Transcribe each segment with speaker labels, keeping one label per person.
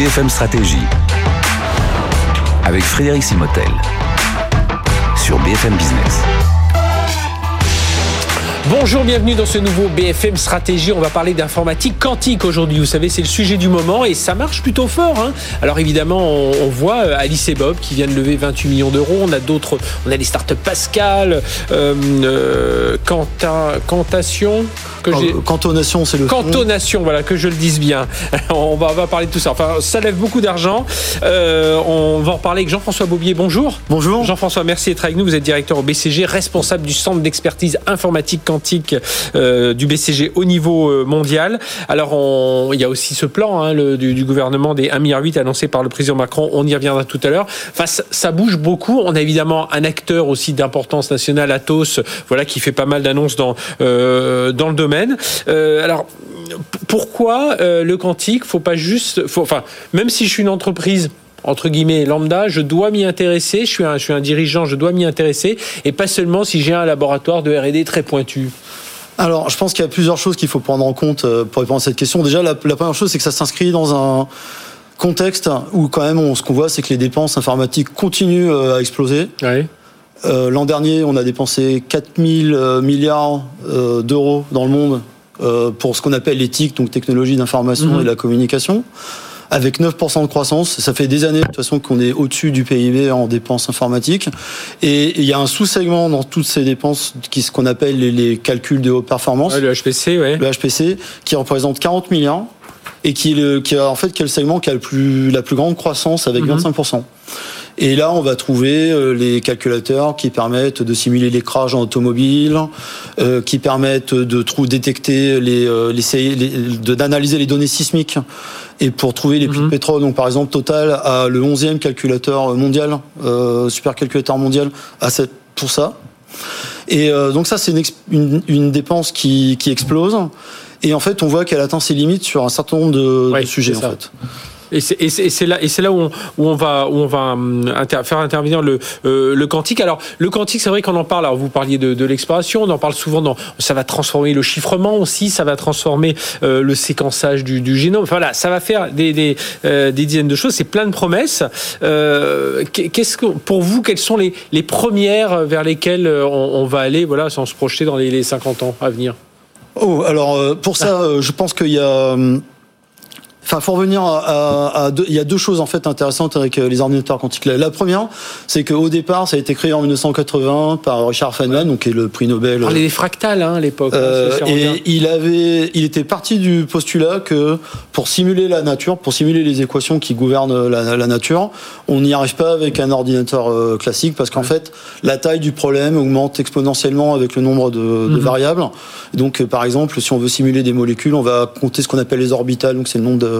Speaker 1: BFM Stratégie avec Frédéric Simotel sur BFM Business.
Speaker 2: Bonjour, bienvenue dans ce nouveau BFM Stratégie. On va parler d'informatique quantique aujourd'hui. Vous savez, c'est le sujet du moment et ça marche plutôt fort. Hein. Alors évidemment, on, voit euh, Alice et Bob qui vient de lever 28 millions d'euros. On a d'autres, on a des startups Pascal, euh, euh, Cantation,
Speaker 3: que. Cantonation, c'est le.
Speaker 2: Cantonation, voilà, que je le dise bien. on, va, on va parler de tout ça. Enfin, ça lève beaucoup d'argent. on va en parler avec Jean-François Bobier. Bonjour.
Speaker 3: Bonjour.
Speaker 2: Jean-François, merci d'être avec nous. Vous êtes directeur au BCG, responsable du centre d'expertise informatique quantique euh, du BCG au niveau euh, mondial. Alors, on, il y a aussi ce plan hein, le, du, gouvernement des 1,8 milliard annoncé par le président Macron. On y reviendra tout à l'heure. Enfin, ça, bouge beaucoup. On a évidemment un acteur aussi d'importance nationale, Atos, voilà, qui fait pas mal d'annonces dans, euh, dans le domaine. Alors, pourquoi le quantique Faut pas juste, faut, enfin, même si je suis une entreprise entre guillemets lambda, je dois m'y intéresser, je suis, un, je suis un dirigeant, je dois m'y intéresser, et pas seulement si j'ai un laboratoire de RD très pointu.
Speaker 3: Alors, je pense qu'il y a plusieurs choses qu'il faut prendre en compte euh, pour répondre à cette question. Déjà, la, première chose, c'est que ça s'inscrit dans un contexte où quand même, on, ce qu'on voit, c'est que les dépenses informatiques continuent euh, à exploser. Euh, l'an dernier, on a dépensé 4000 milliards d'euros dans le monde pour ce qu'on appelle l'éthique, donc technologie d'information mhm. et de la communication avec 9% de croissance. Ça fait des années de toute façon qu'on est au-dessus du PIB en dépenses informatiques. Et il y a un sous-segment dans toutes ces dépenses qui ce qu'on appelle les, calculs de haute performance.
Speaker 2: le HPC, ouais.
Speaker 3: Le HPC, qui représente 40 milliards et qui, est le, qui a en fait quel segment qui a le plus, la plus grande croissance avec 25%. Et là, on va trouver euh, les calculateurs qui permettent de simuler l'écrage en automobile, euh, qui permettent de détecter les, euh, les d'analyser les données sismiques et pour trouver les puits de mhm. pétrole. Donc, par exemple, Total a le 11e calculateur mondial, euh, supercalculateur mondial, à cette, pour ça. Et donc ça, c'est une, une, dépense qui, qui explose. Et en fait, on voit qu'elle atteint ses limites sur un certain nombre de, de sujets. En fait.
Speaker 2: Et c'est là, et c'est là où on, où on, va, où on va hum, faire intervenir le, euh, le quantique. Alors, le quantique, c'est vrai qu'on en parle. Alors, vous parliez de, de l'exploration, on en parle souvent. Dans, ça va transformer le chiffrement aussi, ça va transformer euh, le séquençage du, du, génome. Enfin, voilà, ça va faire des, des, euh, des dizaines de choses. C'est plein de promesses. Qu'est-ce que, pour vous, quelles sont les, les premières vers lesquelles on, on, va aller, voilà, sans se projeter dans les, les 50 ans à venir?
Speaker 3: Oh, alors pour ça, je pense qu'il y a hum, Enfin, faut revenir à, deux, il y a deux choses en fait intéressantes avec euh, les ordinateurs quantiques. La première, c'est qu'au départ, ça a été créé en 1980 par Richard Feynman, donc qui est le prix Nobel.
Speaker 2: On parlait des fractales hein, à l'époque. Hein,
Speaker 3: euh, et il avait, il était parti du postulat que pour simuler la nature, pour simuler les équations qui gouvernent la, la nature, on n'y arrive pas avec un ordinateur euh, classique parce qu'en fait, la taille du problème augmente exponentiellement avec le nombre de, de mhm. variables. Donc, par exemple, si on veut simuler des molécules, on va compter ce qu'on appelle les orbitales, donc c'est le nombre de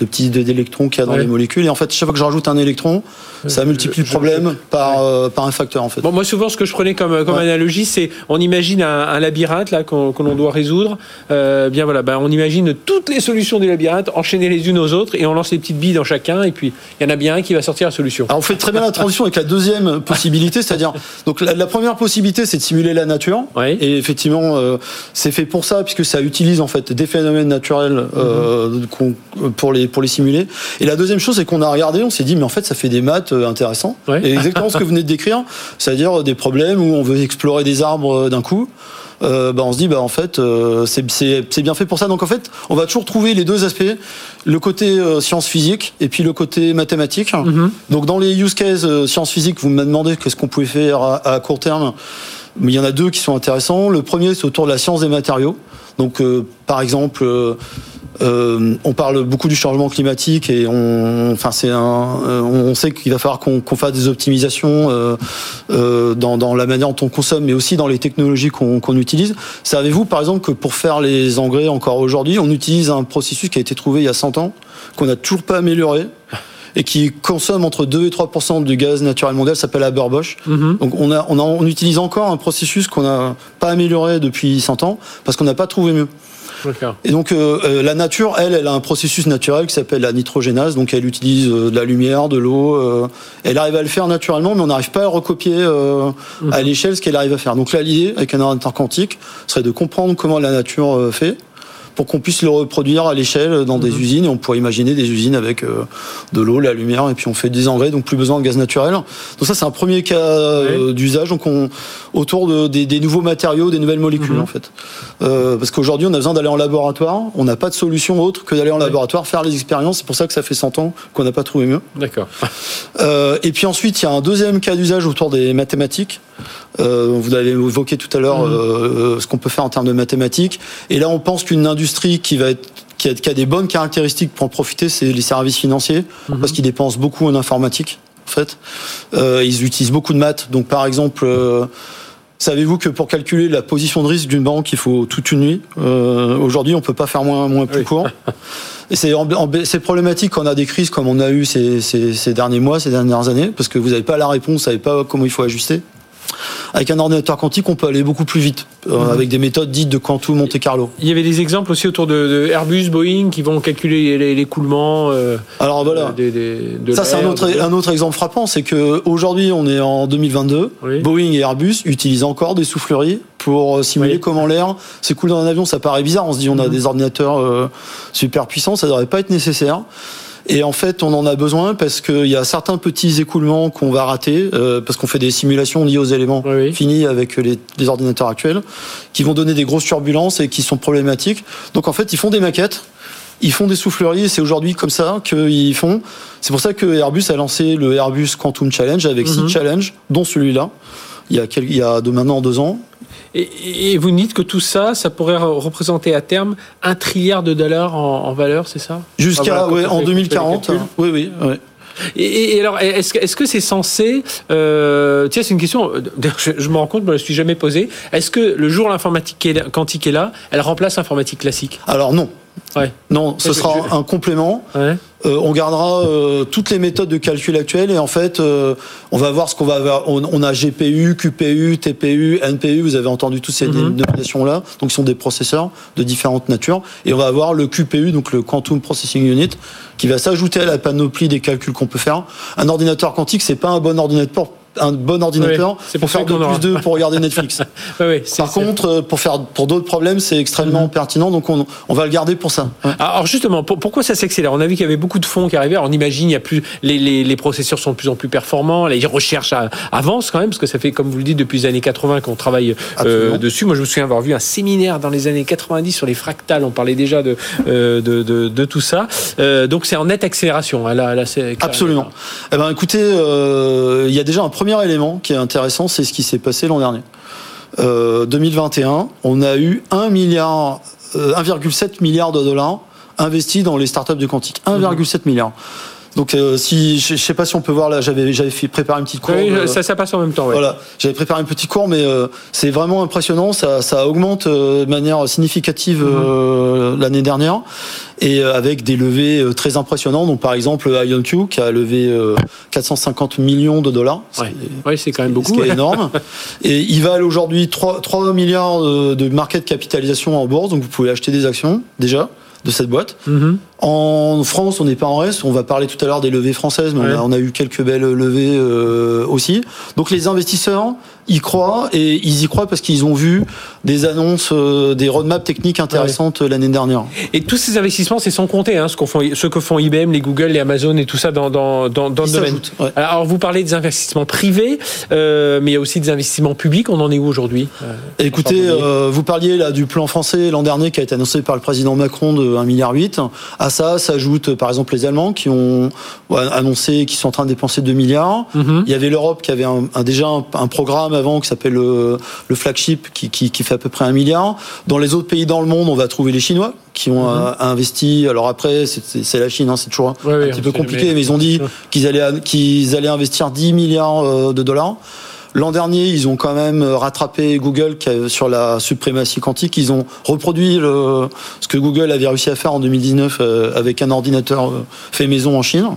Speaker 3: de, petits d'électrons qu'il y a dans les molécules. Et en fait, chaque fois que je rajoute un électron, ça multiplie le problème par, euh, par un facteur en fait.
Speaker 2: Bon, moi souvent ce que je prenais comme, comme analogie, c'est on imagine un, labyrinthe là qu'on l'on doit résoudre. Euh, bien voilà, ben, on imagine toutes les solutions du labyrinthe enchaînées les unes aux autres et on lance les petites billes dans chacun et puis il y en a bien un qui va sortir la solution.
Speaker 3: Alors on fait très bien la transition avec la deuxième possibilité, c'est-à-dire donc la, première possibilité c'est de simuler la nature et effectivement euh, c'est fait pour ça puisque ça utilise en fait des phénomènes naturels euh, mm-hmm. pour les pour les simuler. Et la deuxième chose c'est qu'on a regardé, on s'est dit mais en fait ça fait des maths euh, intéressant. Et exactement ce que vous venez de décrire, c'est-à-dire des problèmes où on veut explorer des arbres euh, d'un coup. Euh, bah on se dit bah en fait c'est bien fait pour ça donc en fait on va toujours trouver les deux aspects le côté sciences physiques et puis le côté mathématique mm-hmm. donc dans les use cases sciences physiques vous m'avez demandé qu'est-ce qu'on pouvait faire à, court terme mais il y en a deux qui sont intéressants le premier c'est autour de la science des matériaux donc par exemple euh, on parle beaucoup du changement climatique et on, enfin c'est un, euh, on sait qu'il va falloir qu'on fasse des optimisations euh, dans, la manière dont on consomme, mais aussi dans les technologies qu'on utilise. Savez-vous par exemple que pour faire les engrais encore aujourd'hui, on utilise un processus qui a été trouvé il y a 100 ans, qu'on n'a toujours pas amélioré et qui consomme entre 2 et 3% du gaz naturel mondial, s'appelle Haber-Bosch. Mm-hmm. Donc on, a, on, on utilise encore un processus qu'on n'a pas amélioré depuis 100 ans parce qu'on n'a pas trouvé mieux. Et donc euh, euh, la nature, elle, elle a un processus naturel qui s'appelle la nitrogénase. Donc elle utilise euh, de la lumière, de l'eau. elle arrive à le faire naturellement, mais on n'arrive pas à recopier à mhm. l'échelle ce qu'elle arrive à faire. Donc là, l'idée avec un ordinateur quantique serait de comprendre comment la nature fait pour qu'on puisse le reproduire à l'échelle dans des mhm. usines. Et on pourrait imaginer des usines avec euh, de l'eau, la lumière, et puis on fait des engrais, donc plus besoin de gaz naturel. Donc ça, c'est un premier cas euh, d'usage. Donc on, autour de, des, nouveaux matériaux, des nouvelles molécules mhm. en fait. Euh, parce qu'aujourd'hui, on a besoin d'aller en laboratoire. On n'a pas de solution autre que d'aller en laboratoire, faire les expériences. C'est pour ça que ça fait 100 ans qu'on n'a pas trouvé mieux.
Speaker 2: D'accord.
Speaker 3: et puis ensuite, il y a un deuxième cas d'usage autour des mathématiques. Vous avez évoqué tout à l'heure mhm. ce qu'on peut faire en termes de mathématiques. Et là, on pense qu'une industrie qui va être qui a, des bonnes caractéristiques pour en profiter, c'est les services financiers, mhm. parce qu'ils dépensent beaucoup en informatique. En fait, euh, ils utilisent beaucoup de maths. Donc, par exemple, euh, savez-vous que pour calculer la position de risque d'une banque, il faut toute une nuit? Euh, aujourd'hui, on peut pas faire moins, moins plus court. Et c'est problématique quand on a des crises comme on a eu ces, ces derniers mois, ces dernières années, parce que vous n'avez pas la réponse, vous savez pas comment il faut ajuster. Avec un ordinateur quantique, on peut aller beaucoup plus vite, euh, mhm. avec des méthodes dites de quantum Monte Carlo.
Speaker 2: Il y avait des exemples aussi autour de, Airbus, Boeing, qui vont calculer l'écoulement.
Speaker 3: Euh, Alors voilà. ça, c'est un autre, un autre exemple frappant, c'est que aujourd'hui, on est en 2022. Boeing et Airbus utilisent encore des souffleries pour euh, simuler comment l'air s'écoule dans un avion. Ça paraît bizarre. On se dit, on a mhm. des ordinateurs super puissants, ça ne devrait pas être nécessaire. Et en fait, on en a besoin parce qu'il y a certains petits écoulements qu'on va rater, euh, parce qu'on fait des simulations liées aux éléments finis avec les, ordinateurs actuels, qui vont donner des grosses turbulences et qui sont problématiques. Donc en fait, ils font des maquettes. Ils font des souffleries, c'est aujourd'hui comme ça qu'ils font. C'est pour ça que Airbus a lancé le Airbus Quantum Challenge avec six mhm. challenges, dont celui-là, il y a, il y a de maintenant deux ans.
Speaker 2: Et, vous dites que tout ça, ça pourrait représenter à terme un trilliard de dollars en, valeur, c'est ça?
Speaker 3: Jusqu'à ah, en 2040. Oui, oui.
Speaker 2: Et, alors, est-ce que c'est censé euh, Tiens, c'est une question. Je, je me rends compte, je ne me suis jamais posée. Est-ce que le jour où l'informatique quantique est là, elle remplace l'informatique classique?
Speaker 3: Alors non. Non, ce sera un complément. Euh, on gardera euh, toutes les méthodes de calcul actuelles et en fait, euh, on va voir ce qu'on va avoir. On, a GPU, QPU, TPU, NPU. Vous avez entendu toutes ces mhm. dénominations-là. Donc, ce sont des processeurs de différentes natures. Et on va avoir le QPU, donc le Quantum Processing Unit, qui va s'ajouter à la panoplie des calculs qu'on peut faire. Un ordinateur quantique, c'est pas un bon ordinateur un bon ordinateur pour faire 2 plus 2 pour regarder Netflix. Par contre, euh, pour faire pour d'autres problèmes, c'est extrêmement mhm. pertinent, donc on, on, va le garder pour ça.
Speaker 2: Alors justement, pourquoi ça s'accélère? On a vu qu'il y avait beaucoup de fonds qui arrivaient. on imagine, il y a plus les, les, les, processeurs sont de plus en plus performants, les recherches avancent quand même, parce que ça fait, comme vous le dites, depuis les années 80 qu'on travaille euh, dessus. Moi, je me souviens avoir vu un séminaire dans les années 90 sur les fractales. On parlait déjà de euh, de, de, de, tout ça. Euh, donc c'est en nette accélération. Hein, là, là,
Speaker 3: Absolument. Eh ben, écoutez, euh, il y a déjà un premier élément qui est intéressant, c'est ce qui s'est passé l'an dernier. 2021, euh, on a eu 1 milliard, 1,7 euh, milliard de dollars investis dans les startups de quantique. 1,7 milliard. Donc euh, si je, sais pas si on peut voir là, j'avais j'avais fait préparer une petite courbe.
Speaker 2: Oui, ça, ça passe en même temps. Ouais.
Speaker 3: Voilà, j'avais préparé une petite courbe, mais c'est vraiment impressionnant. Ça, ça augmente de manière significative mhm. l'année dernière et euh, avec des levées euh, très impressionnantes. Donc par exemple IonQ qui a levé 450 euh, millions de dollars.
Speaker 2: Oui, c'est quand même beaucoup.
Speaker 3: C'est énorme. et il valent aujourd'hui 3, 3 milliards de market capitalisation en bourse, donc vous pouvez acheter des actions déjà de cette boîte. Mhm. En France, on n'est pas en reste. On va parler tout à l'heure des levées françaises, mais on, a, eu quelques belles levées aussi. Donc les investisseurs y croient et ils y croient parce qu'ils ont vu des annonces, euh, des roadmaps techniques intéressantes l'année dernière.
Speaker 2: Et tous ces investissements, c'est sans compter hein, ce, font, ce que font IBM, les Google, les Amazon et tout ça dans, dans, dans, dans le domaine. Alors vous parlez des investissements privés, euh, mais il y a aussi des investissements publics. On en est où aujourd'hui
Speaker 3: euh, Écoutez, vous parliez là du plan français l'an dernier qui a été annoncé par le président Macron de 1,8 milliard. À ça s'ajoutent par exemple les Allemands qui ont annoncé qu'ils sont en train de dépenser 2 milliards. Mhm. Il y avait l'Europe qui avait un, déjà un, programme avant qui s'appelle le, le, flagship qui, qui, qui à peu près un milliard. Dans les autres pays dans le monde, on va trouver les Chinois qui ont mhm. investi. Alors après, c'est la Chine, hein, c'est toujours un petit peu compliqué, mais ils ont dit qu'ils allaient, qu'ils allaient investir 10 milliards euh, de dollars. L'an dernier, ils ont quand même rattrapé Google sur la suprématie quantique. Ils ont reproduit le, ce que Google avait réussi à faire en 2019 euh, avec un ordinateur euh, fait maison en Chine.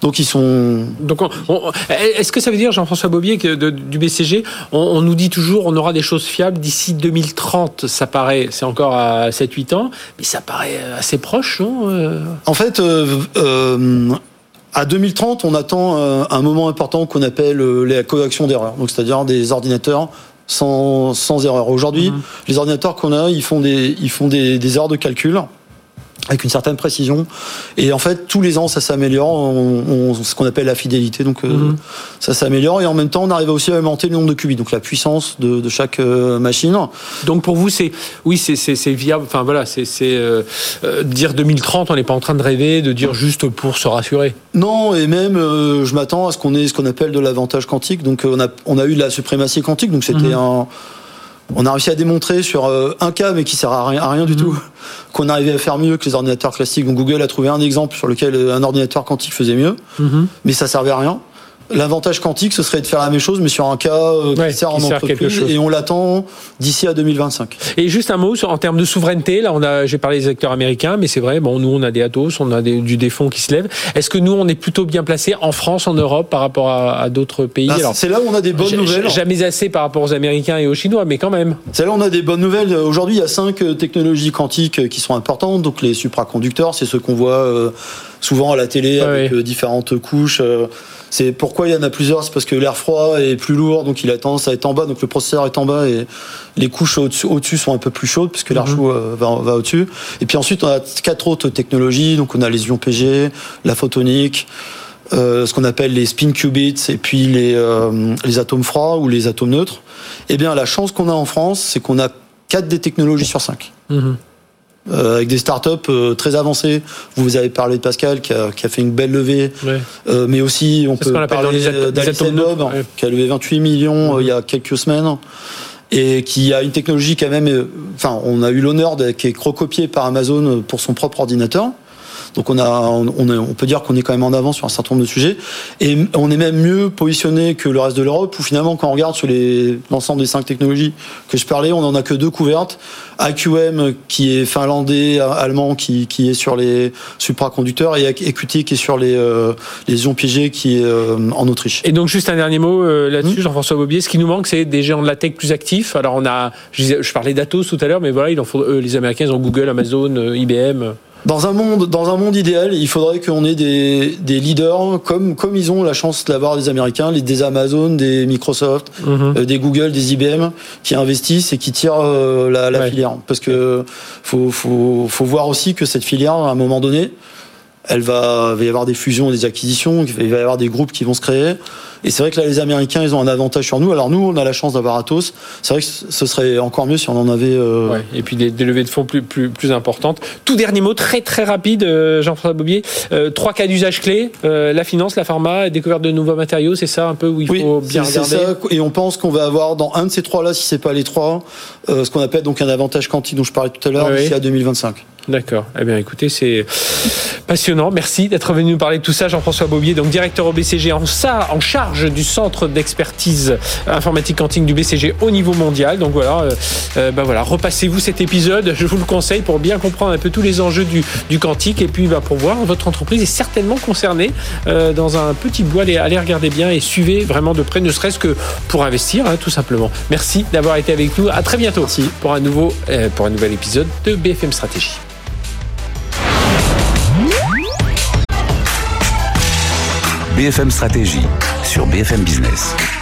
Speaker 3: Donc ils sont.
Speaker 2: Donc est-ce que ça veut dire Jean-François Bobier que du BCG, on, nous dit toujours on aura des choses fiables d'ici 2030. Ça paraît, c'est encore à 7-8 ans, mais ça paraît assez proche, non euh?
Speaker 3: En fait. Euh, euh, à 2030, on attend un moment important qu'on appelle la correction d'erreurs. Donc, c'est-à-dire des ordinateurs sans, sans erreur. Aujourd'hui, mhm. les ordinateurs qu'on a, ils font des, ils font des, des erreurs de calcul avec une certaine précision. Et en fait, tous les ans, ça s'améliore. On, ce qu'on appelle la fidélité. Donc, euh, mhm. ça s'améliore. Et en même temps, on arrive aussi à augmenter le nombre de qubits, donc la puissance de, de chaque euh, machine.
Speaker 2: Donc, pour vous, c'est oui, c'est viable. Enfin voilà, c'est euh, dire 2030. On n'est pas en train de rêver, de dire juste pour se rassurer.
Speaker 3: Non, et même, je m'attends à ce qu'on ait ce qu'on appelle de l'avantage quantique. Donc, on a on a eu de la suprématie quantique. Donc, c'était mhm. un on a réussi à démontrer sur euh, un cas, mais qui sert à rien, à rien du mhm. tout, qu'on arrivait à faire mieux que les ordinateurs classiques. Donc Google a trouvé un exemple sur lequel euh, un ordinateur quantique faisait mieux, mhm. mais ça servait à rien. L'avantage quantique, ce serait de faire la même chose, mais sur un cas euh, qui sert en entreprise, et on l'attend d'ici à 2025.
Speaker 2: Et juste un mot sur, en termes de souveraineté. Là, on a, j'ai parlé des acteurs américains, mais c'est vrai. Bon, nous, on a des Atos, on a du défond qui se lève. Est-ce que nous, on est plutôt bien placé en France, en Europe, par rapport à, d'autres pays?
Speaker 3: Bah, C'est là où on a des bonnes nouvelles.
Speaker 2: Jamais assez par rapport aux Américains et aux Chinois, mais quand même.
Speaker 3: C'est là où on a des bonnes nouvelles. Aujourd'hui, il y a cinq euh, technologies quantiques euh, qui sont importantes. Donc les supraconducteurs, c'est ceux qu'on voit souvent à la télé avec différentes couches. C'est pourquoi il y en a plusieurs, c'est parce que l'air froid est plus lourd, donc il a tendance à être en bas, donc le processeur est en bas et les couches au-dessus sont un peu plus chaudes puisque l'air mhm. chaud euh, va, va au-dessus. Et puis ensuite on a quatre autres technologies, donc on a les ions PG, la photonique. Euh, ce qu'on appelle les spin qubits et puis les, euh, les atomes froids ou les atomes neutres. Eh bien, la chance qu'on a en France, c'est qu'on a quatre des technologies sur cinq. Mhm. Euh, avec des startups euh, très avancées. Vous avez parlé de Pascal qui a, qui a fait une belle levée, euh, mais aussi on peut parler d'Alice Bob qui a levé 28 millions il y a quelques semaines et qui a une technologie quand même. Enfin, on a eu l'honneur d'être recopié par Amazon pour son propre ordinateur. Donc on, a, on, on peut dire qu'on est quand même en avance sur un certain nombre de sujets. Et on est même mieux positionné que le reste de l'Europe, où finalement, quand on regarde sur l'ensemble des cinq technologies que je parlais, on n'en a que deux couvertes. AQM, qui est finlandais, allemand, qui, qui est sur les supraconducteurs, et EQT, qui est sur les, euh, les ions piégés, qui est euh, en Autriche.
Speaker 2: Et donc, juste un dernier mot euh, là-dessus, hmm. Jean-François Bobier. Ce qui nous manque, c'est des géants de la tech plus actifs. Alors, on a, je, parlais d'Atos tout à l'heure, mais voilà, il en faut, les Américains, ils ont Google, Amazon, IBM.
Speaker 3: Dans un monde, dans un monde idéal, il faudrait qu'on ait des, des leaders comme comme ils ont la chance d'avoir des Américains, des Amazon, des Microsoft, mhm. euh, des Google, des IBM, qui investissent et qui tirent euh, la, la filière. Parce que faut, faut faut voir aussi que cette filière, à un moment donné, elle va, il va y avoir des fusions, et des acquisitions, il va y avoir des groupes qui vont se créer. Et c'est vrai que là, les Américains, ils ont un avantage sur nous. Alors nous, on a la chance d'avoir Atos. C'est vrai que ce serait encore mieux si on en avait. Euh...
Speaker 2: Ouais, et puis des, des, levées de fonds plus, plus, plus importantes. Tout dernier mot, très très rapide, euh, Jean-François Bobier. Euh, trois cas d'usage clés euh, la finance, la pharma, découverte de nouveaux matériaux. C'est ça un peu où il faut bien regarder. Ça.
Speaker 3: Et on pense qu'on va avoir dans un de ces trois-là, si c'est pas les trois, ce qu'on appelle donc un avantage quantique dont je parlais tout à l'heure, d'ici à 2025.
Speaker 2: D'accord. Eh bien, écoutez, c'est passionnant. Merci d'être venu nous parler de tout ça, Jean-François Bobier, donc directeur au BCG en ça, en charge du centre d'expertise informatique quantique du BCG au niveau mondial. Donc voilà, euh, euh, bah voilà, repassez-vous cet épisode. Je vous le conseille pour bien comprendre un peu tous les enjeux du, du quantique et puis bah, pour voir votre entreprise est certainement concernée euh, dans un petit bois. Allez, allez, regarder bien et suivez vraiment de près, ne serait-ce que pour investir, hein, tout simplement. Merci d'avoir été avec nous. À très bientôt Merci. pour un nouveau, euh, pour un nouvel épisode de BFM Stratégie.
Speaker 1: BFM Stratégie sur BFM Business.